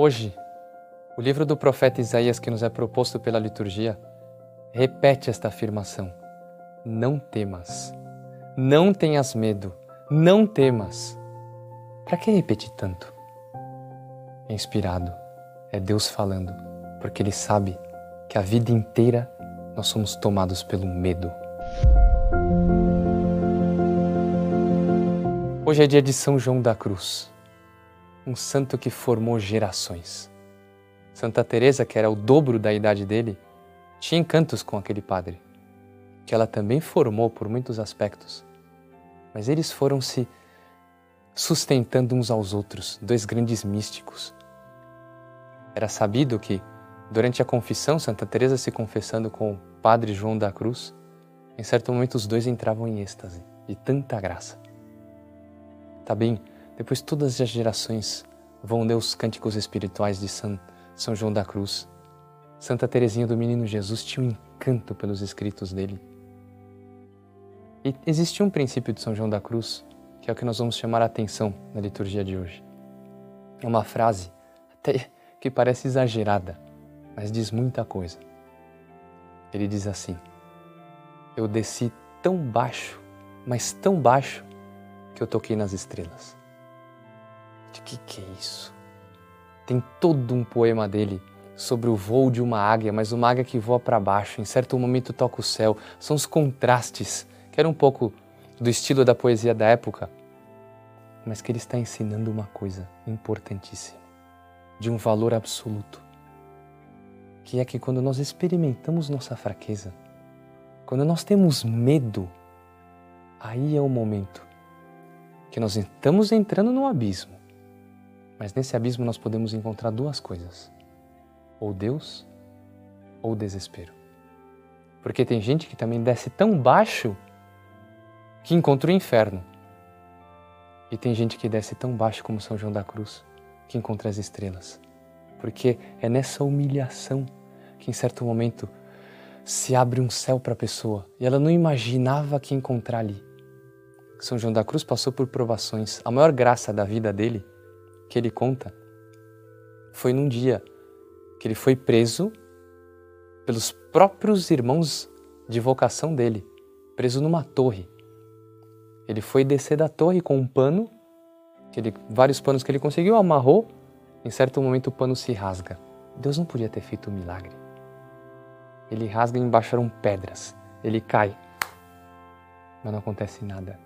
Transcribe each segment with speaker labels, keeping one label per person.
Speaker 1: Hoje, o livro do profeta Isaías que nos é proposto pela liturgia repete esta afirmação: Não temas, não tenhas medo, não temas. Para que repetir tanto? É inspirado, é Deus falando, porque Ele sabe que a vida inteira nós somos tomados pelo medo. Hoje é dia de São João da Cruz, um santo que formou gerações. Santa Teresa, que era o dobro da idade dele, tinha encantos com aquele padre, que ela também formou por muitos aspectos. Mas eles foram se sustentando uns aos outros, dois grandes místicos. Era sabido que durante a confissão, Santa Teresa se confessando com o Padre João da Cruz, em certo momento os dois entravam em êxtase de tanta graça. Tá bem, depois todas as gerações vão ler os cânticos espirituais de São, São João da Cruz. Santa Teresinha do Menino Jesus tinha um encanto pelos escritos dele. E existe um princípio de São João da Cruz, que é o que nós vamos chamar a atenção na liturgia de hoje. É uma frase até que parece exagerada, mas diz muita coisa. Ele diz assim: Eu desci tão baixo, mas tão baixo, que eu toquei nas estrelas. De que que é isso? Tem todo um poema dele sobre o voo de uma águia, mas uma águia que voa para baixo, em certo momento toca o céu. São os contrastes, que era um pouco do estilo da poesia da época, mas que ele está ensinando uma coisa importantíssima, de um valor absoluto, que é que quando nós experimentamos nossa fraqueza, quando nós temos medo, aí é o momento que nós estamos entrando no abismo. Mas nesse abismo nós podemos encontrar duas coisas: ou Deus ou desespero. Porque tem gente que também desce tão baixo que encontra o inferno. E tem gente que desce tão baixo como São João da Cruz, que encontra as estrelas. Porque é nessa humilhação que em certo momento se abre um céu para a pessoa e ela não imaginava que encontrar ali. São João da Cruz passou por provações. A maior graça da vida dele, que ele conta, foi num dia que ele foi preso pelos próprios irmãos de vocação dele, preso numa torre. Ele foi descer da torre com um pano, ele, vários panos que ele conseguiu, amarrou. Em certo momento o pano se rasga. Deus não podia ter feito um milagre. Ele rasga e embaixo eram pedras. Ele cai, mas não acontece nada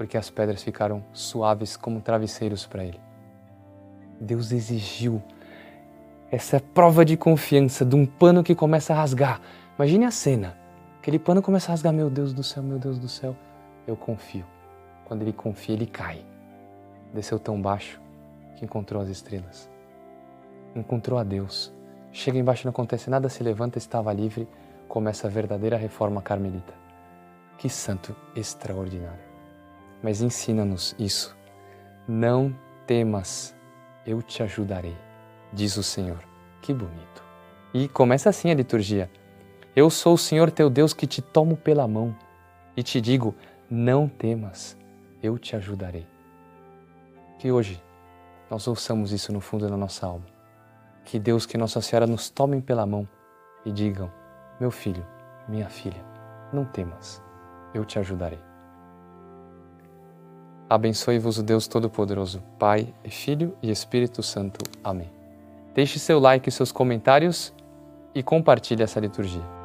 Speaker 1: porque as pedras ficaram suaves como travesseiros para ele. Deus exigiu essa prova de confiança de um pano que começa a rasgar. Imagine a cena. Aquele pano começa a rasgar, meu Deus do céu, meu Deus do céu. Eu confio. Quando ele confia, ele cai. Desceu tão baixo que encontrou as estrelas. Encontrou a Deus. Chega embaixo, não acontece nada, se levanta, estava livre. Começa a verdadeira reforma carmelita. Que santo extraordinário mas ensina-nos isso. Não temas, eu te ajudarei, diz o Senhor. Que bonito. E começa assim a liturgia. Eu sou o Senhor teu Deus que te tomo pela mão e te digo: não temas, eu te ajudarei. Que hoje nós ouçamos isso no fundo da nossa alma. Que Deus, que Nossa Senhora nos tomem pela mão e digam: meu filho, minha filha, não temas, eu te ajudarei. Abençoe-vos o Deus Todo-Poderoso, Pai, Filho e Espírito Santo. Amém. Deixe seu like e seus comentários e compartilhe essa liturgia.